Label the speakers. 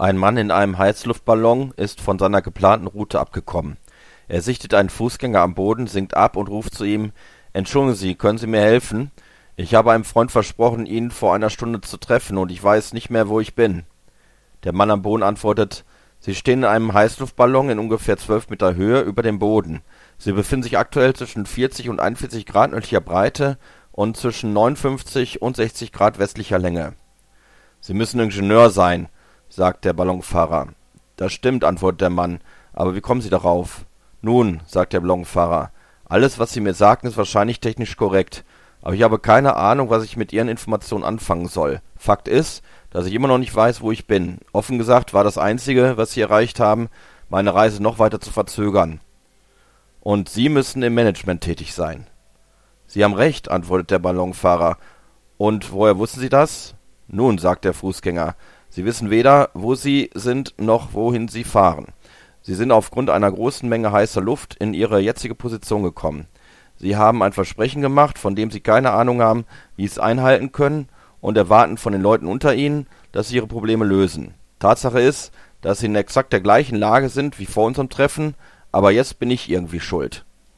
Speaker 1: Ein Mann in einem Heißluftballon ist von seiner geplanten Route abgekommen. Er sichtet einen Fußgänger am Boden, sinkt ab und ruft zu ihm: Entschuldigen Sie, können Sie mir helfen? Ich habe einem Freund versprochen, ihn vor einer Stunde zu treffen, und ich weiß nicht mehr, wo ich bin. Der Mann am Boden antwortet: Sie stehen in einem Heißluftballon in ungefähr zwölf Meter Höhe über dem Boden. Sie befinden sich aktuell zwischen 40 und 41 Grad nördlicher Breite und zwischen 59 und 60 Grad westlicher Länge. Sie müssen Ingenieur sein sagt der Ballonfahrer. Das stimmt, antwortet der Mann. Aber wie kommen Sie darauf? Nun, sagt der Ballonfahrer, alles, was Sie mir sagten, ist wahrscheinlich technisch korrekt. Aber ich habe keine Ahnung, was ich mit Ihren Informationen anfangen soll. Fakt ist, dass ich immer noch nicht weiß, wo ich bin. Offen gesagt war das Einzige, was Sie erreicht haben, meine Reise noch weiter zu verzögern. Und Sie müssen im Management tätig sein. Sie haben recht, antwortet der Ballonfahrer. Und woher wussten Sie das? Nun, sagt der Fußgänger, Sie wissen weder, wo Sie sind, noch wohin Sie fahren. Sie sind aufgrund einer großen Menge heißer Luft in Ihre jetzige Position gekommen. Sie haben ein Versprechen gemacht, von dem Sie keine Ahnung haben, wie Sie es einhalten können, und erwarten von den Leuten unter Ihnen, dass sie Ihre Probleme lösen. Tatsache ist, dass Sie in exakt der gleichen Lage sind wie vor unserem Treffen, aber jetzt bin ich irgendwie schuld